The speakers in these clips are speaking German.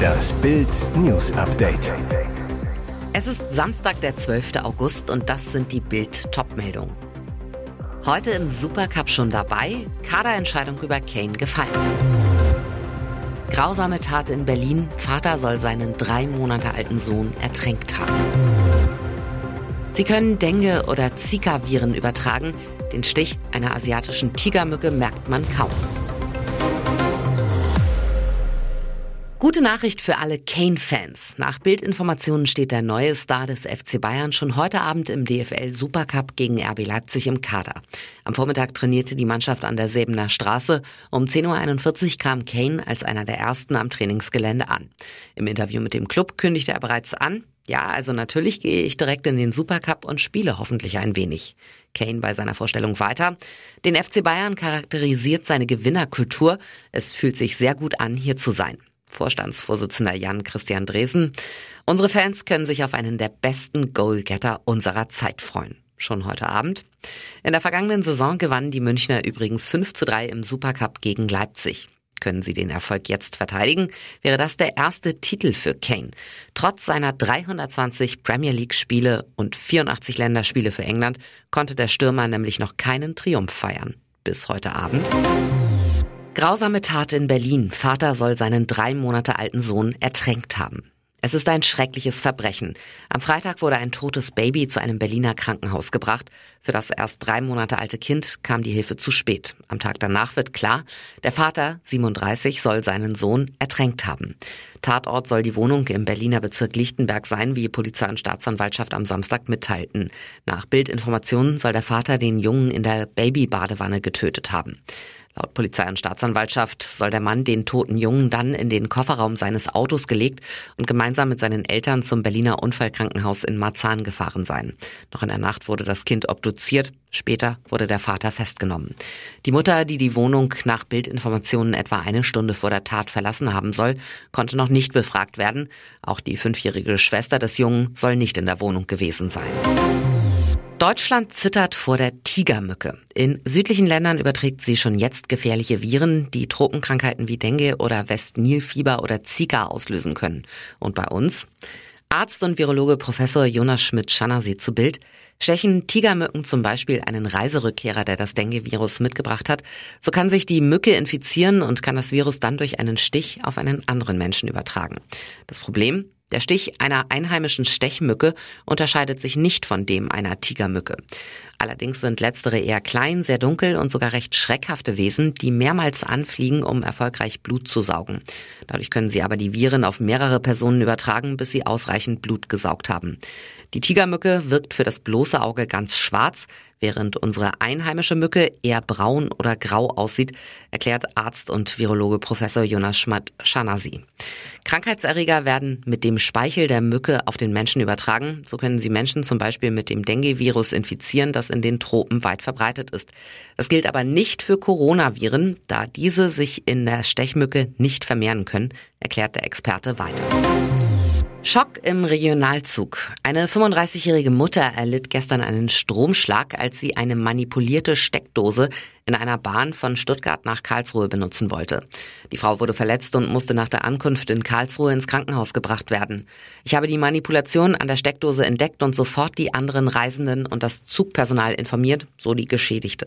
Das Bild News Update. Es ist Samstag, der 12. August und das sind die Bild Topmeldungen. Heute im Supercup schon dabei, Kaderentscheidung über Kane gefallen. Grausame Tat in Berlin, Vater soll seinen drei Monate alten Sohn ertränkt haben. Sie können Dengue oder Zika-Viren übertragen. Den Stich einer asiatischen Tigermücke merkt man kaum. Gute Nachricht für alle Kane-Fans. Nach Bildinformationen steht der neue Star des FC Bayern schon heute Abend im DFL Supercup gegen RB Leipzig im Kader. Am Vormittag trainierte die Mannschaft an der Sebener Straße. Um 10.41 Uhr kam Kane als einer der ersten am Trainingsgelände an. Im Interview mit dem Club kündigte er bereits an, ja, also natürlich gehe ich direkt in den Supercup und spiele hoffentlich ein wenig. Kane bei seiner Vorstellung weiter. Den FC Bayern charakterisiert seine Gewinnerkultur. Es fühlt sich sehr gut an, hier zu sein. Vorstandsvorsitzender Jan Christian Dresen. Unsere Fans können sich auf einen der besten Goalgetter unserer Zeit freuen. Schon heute Abend. In der vergangenen Saison gewannen die Münchner übrigens 5 zu 3 im Supercup gegen Leipzig. Können sie den Erfolg jetzt verteidigen, wäre das der erste Titel für Kane. Trotz seiner 320 Premier League Spiele und 84 Länderspiele für England konnte der Stürmer nämlich noch keinen Triumph feiern. Bis heute Abend. Grausame Tat in Berlin. Vater soll seinen drei Monate alten Sohn ertränkt haben. Es ist ein schreckliches Verbrechen. Am Freitag wurde ein totes Baby zu einem Berliner Krankenhaus gebracht. Für das erst drei Monate alte Kind kam die Hilfe zu spät. Am Tag danach wird klar, der Vater, 37, soll seinen Sohn ertränkt haben. Tatort soll die Wohnung im Berliner Bezirk Lichtenberg sein, wie Polizei und Staatsanwaltschaft am Samstag mitteilten. Nach Bildinformationen soll der Vater den Jungen in der Babybadewanne getötet haben. Laut Polizei und Staatsanwaltschaft soll der Mann den toten Jungen dann in den Kofferraum seines Autos gelegt und gemeinsam mit seinen Eltern zum Berliner Unfallkrankenhaus in Marzahn gefahren sein. Noch in der Nacht wurde das Kind obduziert. Später wurde der Vater festgenommen. Die Mutter, die die Wohnung nach Bildinformationen etwa eine Stunde vor der Tat verlassen haben soll, konnte noch nicht befragt werden. Auch die fünfjährige Schwester des Jungen soll nicht in der Wohnung gewesen sein. Deutschland zittert vor der Tigermücke. In südlichen Ländern überträgt sie schon jetzt gefährliche Viren, die Tropenkrankheiten wie Dengue oder Westnilfieber oder Zika auslösen können. Und bei uns? Arzt und Virologe Professor Jonas Schmidt-Schanner zu Bild. Stechen Tigermücken zum Beispiel einen Reiserückkehrer, der das Dengue-Virus mitgebracht hat, so kann sich die Mücke infizieren und kann das Virus dann durch einen Stich auf einen anderen Menschen übertragen. Das Problem? Der Stich einer einheimischen Stechmücke unterscheidet sich nicht von dem einer Tigermücke. Allerdings sind letztere eher klein, sehr dunkel und sogar recht schreckhafte Wesen, die mehrmals anfliegen, um erfolgreich Blut zu saugen. Dadurch können sie aber die Viren auf mehrere Personen übertragen, bis sie ausreichend Blut gesaugt haben. Die Tigermücke wirkt für das bloße Auge ganz schwarz, während unsere einheimische Mücke eher braun oder grau aussieht, erklärt Arzt und Virologe Professor Jonas Schmatt-Schanasi. Krankheitserreger werden mit dem Speichel der Mücke auf den Menschen übertragen. So können sie Menschen zum Beispiel mit dem Dengue-Virus infizieren, das in den Tropen weit verbreitet ist. Das gilt aber nicht für Coronaviren, da diese sich in der Stechmücke nicht vermehren können, erklärt der Experte weiter. Schock im Regionalzug. Eine 35-jährige Mutter erlitt gestern einen Stromschlag, als sie eine manipulierte Steckdose in einer Bahn von Stuttgart nach Karlsruhe benutzen wollte. Die Frau wurde verletzt und musste nach der Ankunft in Karlsruhe ins Krankenhaus gebracht werden. Ich habe die Manipulation an der Steckdose entdeckt und sofort die anderen Reisenden und das Zugpersonal informiert, so die Geschädigte.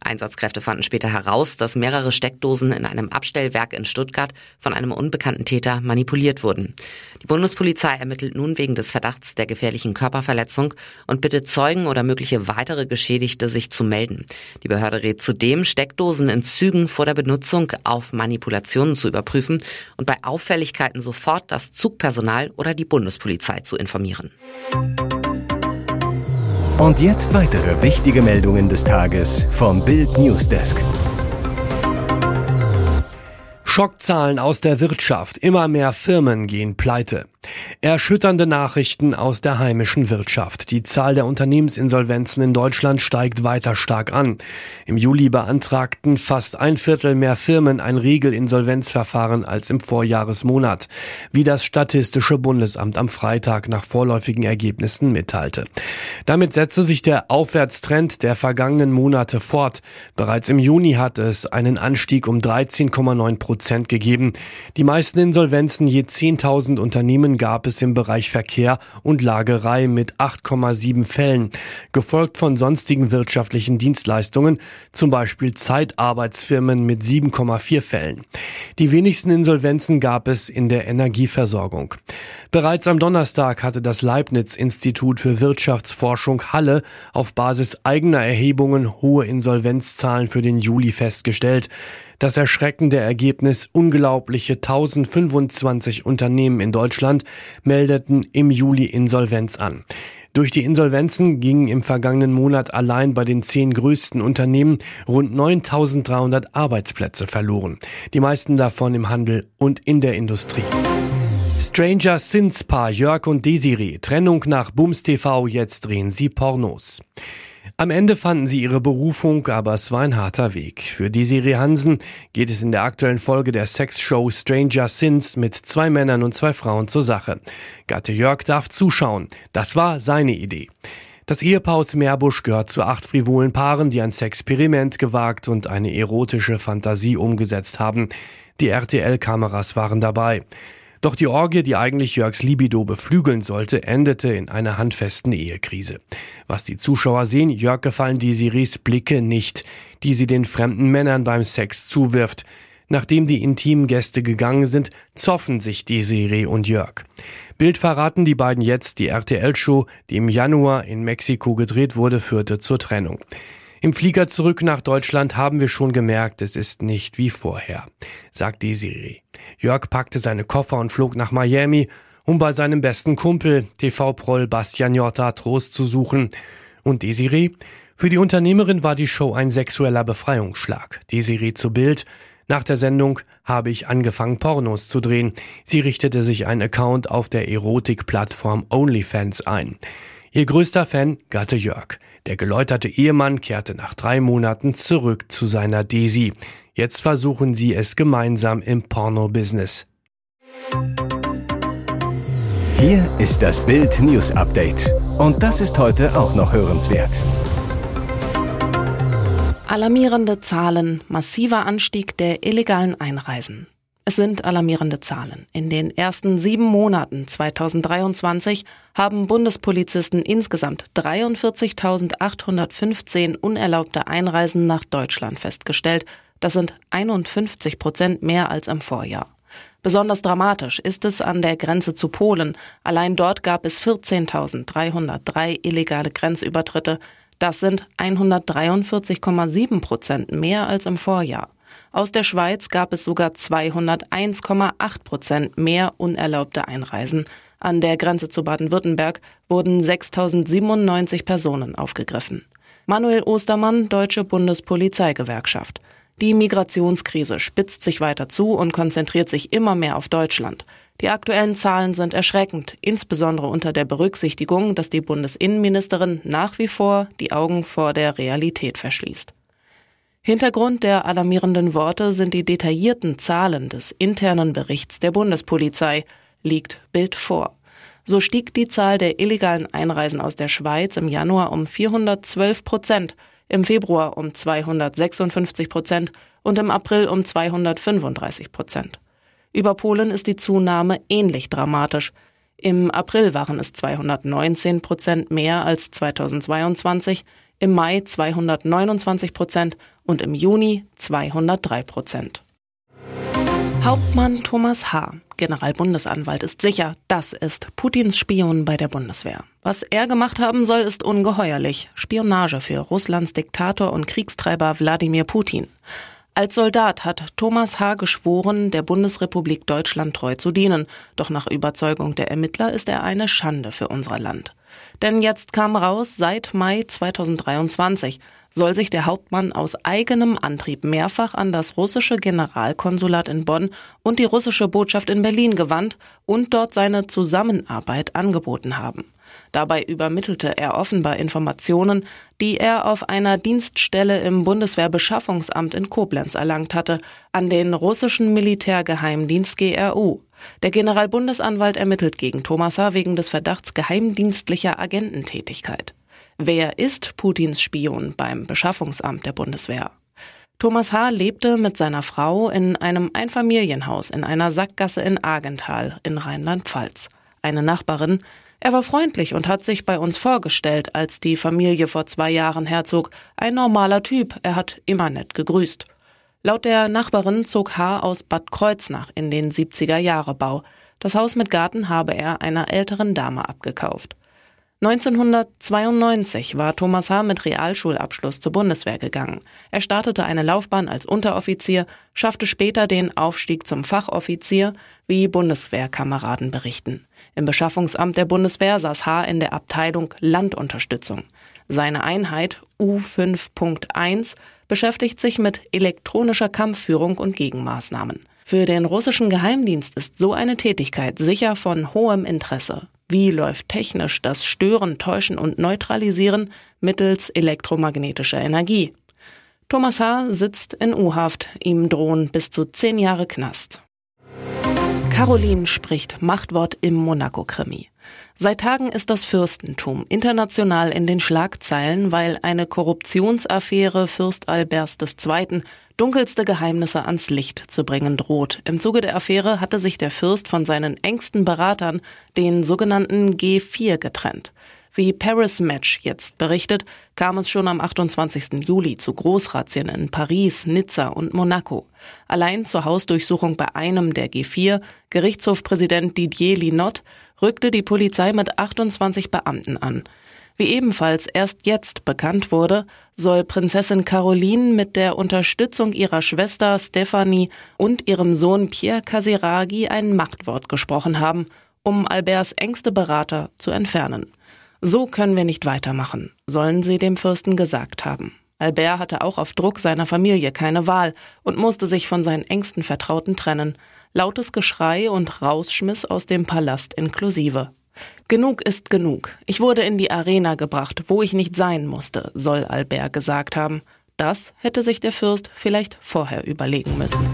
Einsatzkräfte fanden später heraus, dass mehrere Steckdosen in einem Abstellwerk in Stuttgart von einem unbekannten Täter manipuliert wurden. Die Bundespolizei ermittelt nun wegen des Verdachts der gefährlichen Körperverletzung und bittet Zeugen oder mögliche weitere Geschädigte, sich zu melden. Die Behörde rät zudem, Steckdosen in Zügen vor der Benutzung auf Manipulationen zu überprüfen und bei Auffälligkeiten sofort das Zugpersonal oder die Bundespolizei zu informieren. Und jetzt weitere wichtige Meldungen des Tages vom Bild Newsdesk. Schockzahlen aus der Wirtschaft. Immer mehr Firmen gehen pleite. Erschütternde Nachrichten aus der heimischen Wirtschaft. Die Zahl der Unternehmensinsolvenzen in Deutschland steigt weiter stark an. Im Juli beantragten fast ein Viertel mehr Firmen ein Regelinsolvenzverfahren als im Vorjahresmonat, wie das Statistische Bundesamt am Freitag nach vorläufigen Ergebnissen mitteilte. Damit setzte sich der Aufwärtstrend der vergangenen Monate fort. Bereits im Juni hatte es einen Anstieg um 13,9 Prozent gegeben. Die meisten Insolvenzen je 10.000 Unternehmen gab es im Bereich Verkehr und Lagerei mit 8,7 Fällen, gefolgt von sonstigen wirtschaftlichen Dienstleistungen, zum Beispiel Zeitarbeitsfirmen mit 7,4 Fällen. Die wenigsten Insolvenzen gab es in der Energieversorgung. Bereits am Donnerstag hatte das Leibniz-Institut für Wirtschaftsforschung Halle auf Basis eigener Erhebungen hohe Insolvenzzahlen für den Juli festgestellt. Das erschreckende Ergebnis unglaubliche 1025 Unternehmen in Deutschland meldeten im Juli Insolvenz an. Durch die Insolvenzen gingen im vergangenen Monat allein bei den zehn größten Unternehmen rund 9300 Arbeitsplätze verloren. Die meisten davon im Handel und in der Industrie. Stranger Sins Paar Jörg und Desiree. Trennung nach Bums TV, jetzt drehen sie Pornos. Am Ende fanden sie ihre Berufung, aber es war ein harter Weg. Für Desiree Hansen geht es in der aktuellen Folge der Sexshow Stranger Sins mit zwei Männern und zwei Frauen zur Sache. Gatte Jörg darf zuschauen. Das war seine Idee. Das Ehepaar aus Meerbusch gehört zu acht frivolen Paaren, die ein Sexperiment gewagt und eine erotische Fantasie umgesetzt haben. Die RTL-Kameras waren dabei. Doch die Orgie, die eigentlich Jörgs Libido beflügeln sollte, endete in einer handfesten Ehekrise. Was die Zuschauer sehen, Jörg gefallen die Siris Blicke nicht, die sie den fremden Männern beim Sex zuwirft. Nachdem die intimen Gäste gegangen sind, zoffen sich die Serie und Jörg. Bild verraten die beiden jetzt, die RTL-Show, die im Januar in Mexiko gedreht wurde, führte zur Trennung. Im Flieger zurück nach Deutschland haben wir schon gemerkt, es ist nicht wie vorher, sagt Desiree. Jörg packte seine Koffer und flog nach Miami, um bei seinem besten Kumpel, TV-Proll Bastian Jotta, Trost zu suchen. Und Desiree? Für die Unternehmerin war die Show ein sexueller Befreiungsschlag. Desiree zu Bild. Nach der Sendung habe ich angefangen, Pornos zu drehen. Sie richtete sich einen Account auf der Erotik-Plattform OnlyFans ein. Ihr größter Fan, Gatte Jörg. Der geläuterte Ehemann kehrte nach drei Monaten zurück zu seiner Desi. Jetzt versuchen sie es gemeinsam im Porno-Business. Hier ist das Bild News Update. Und das ist heute auch noch hörenswert. Alarmierende Zahlen, massiver Anstieg der illegalen Einreisen. Es sind alarmierende Zahlen. In den ersten sieben Monaten 2023 haben Bundespolizisten insgesamt 43.815 unerlaubte Einreisen nach Deutschland festgestellt. Das sind 51 Prozent mehr als im Vorjahr. Besonders dramatisch ist es an der Grenze zu Polen. Allein dort gab es 14.303 illegale Grenzübertritte. Das sind 143,7 Prozent mehr als im Vorjahr. Aus der Schweiz gab es sogar 201,8 Prozent mehr unerlaubte Einreisen. An der Grenze zu Baden-Württemberg wurden 6.097 Personen aufgegriffen. Manuel Ostermann, Deutsche Bundespolizeigewerkschaft. Die Migrationskrise spitzt sich weiter zu und konzentriert sich immer mehr auf Deutschland. Die aktuellen Zahlen sind erschreckend, insbesondere unter der Berücksichtigung, dass die Bundesinnenministerin nach wie vor die Augen vor der Realität verschließt. Hintergrund der alarmierenden Worte sind die detaillierten Zahlen des internen Berichts der Bundespolizei, liegt Bild vor. So stieg die Zahl der illegalen Einreisen aus der Schweiz im Januar um 412 Prozent, im Februar um 256 Prozent und im April um 235 Prozent. Über Polen ist die Zunahme ähnlich dramatisch. Im April waren es 219 Prozent mehr als 2022, im Mai 229 Prozent und im Juni 203 Prozent. Hauptmann Thomas H., Generalbundesanwalt, ist sicher, das ist Putins Spion bei der Bundeswehr. Was er gemacht haben soll, ist ungeheuerlich. Spionage für Russlands Diktator und Kriegstreiber Wladimir Putin. Als Soldat hat Thomas H. geschworen, der Bundesrepublik Deutschland treu zu dienen. Doch nach Überzeugung der Ermittler ist er eine Schande für unser Land. Denn jetzt kam raus, seit Mai 2023 soll sich der Hauptmann aus eigenem Antrieb mehrfach an das russische Generalkonsulat in Bonn und die russische Botschaft in Berlin gewandt und dort seine Zusammenarbeit angeboten haben. Dabei übermittelte er offenbar Informationen, die er auf einer Dienststelle im Bundeswehrbeschaffungsamt in Koblenz erlangt hatte, an den russischen Militärgeheimdienst GRU. Der Generalbundesanwalt ermittelt gegen Thomas H. wegen des Verdachts geheimdienstlicher Agententätigkeit. Wer ist Putins Spion beim Beschaffungsamt der Bundeswehr? Thomas H. lebte mit seiner Frau in einem Einfamilienhaus in einer Sackgasse in Argenthal in Rheinland-Pfalz. Eine Nachbarin, er war freundlich und hat sich bei uns vorgestellt, als die Familie vor zwei Jahren herzog. Ein normaler Typ, er hat immer nett gegrüßt. Laut der Nachbarin zog H. aus Bad Kreuznach in den 70er Jahre Bau. Das Haus mit Garten habe er einer älteren Dame abgekauft. 1992 war Thomas H. mit Realschulabschluss zur Bundeswehr gegangen. Er startete eine Laufbahn als Unteroffizier, schaffte später den Aufstieg zum Fachoffizier, wie Bundeswehrkameraden berichten. Im Beschaffungsamt der Bundeswehr saß H. in der Abteilung Landunterstützung. Seine Einheit U5.1 beschäftigt sich mit elektronischer Kampfführung und Gegenmaßnahmen. Für den russischen Geheimdienst ist so eine Tätigkeit sicher von hohem Interesse. Wie läuft technisch das Stören, Täuschen und Neutralisieren mittels elektromagnetischer Energie? Thomas H. sitzt in U-Haft, ihm drohen bis zu zehn Jahre Knast. Caroline spricht Machtwort im Monaco-Krimi. Seit Tagen ist das Fürstentum international in den Schlagzeilen, weil eine Korruptionsaffäre Fürst Alberts II. dunkelste Geheimnisse ans Licht zu bringen droht. Im Zuge der Affäre hatte sich der Fürst von seinen engsten Beratern, den sogenannten G4, getrennt. Wie Paris Match jetzt berichtet, kam es schon am 28. Juli zu Großrazzien in Paris, Nizza und Monaco. Allein zur Hausdurchsuchung bei einem der G4, Gerichtshofpräsident Didier Linot, rückte die Polizei mit 28 Beamten an. Wie ebenfalls erst jetzt bekannt wurde, soll Prinzessin Caroline mit der Unterstützung ihrer Schwester Stephanie und ihrem Sohn Pierre Casiraghi ein Machtwort gesprochen haben, um Alberts engste Berater zu entfernen. So können wir nicht weitermachen, sollen sie dem Fürsten gesagt haben. Albert hatte auch auf Druck seiner Familie keine Wahl und musste sich von seinen engsten Vertrauten trennen. Lautes Geschrei und Rausschmiss aus dem Palast inklusive. Genug ist genug. Ich wurde in die Arena gebracht, wo ich nicht sein musste, soll Albert gesagt haben. Das hätte sich der Fürst vielleicht vorher überlegen müssen.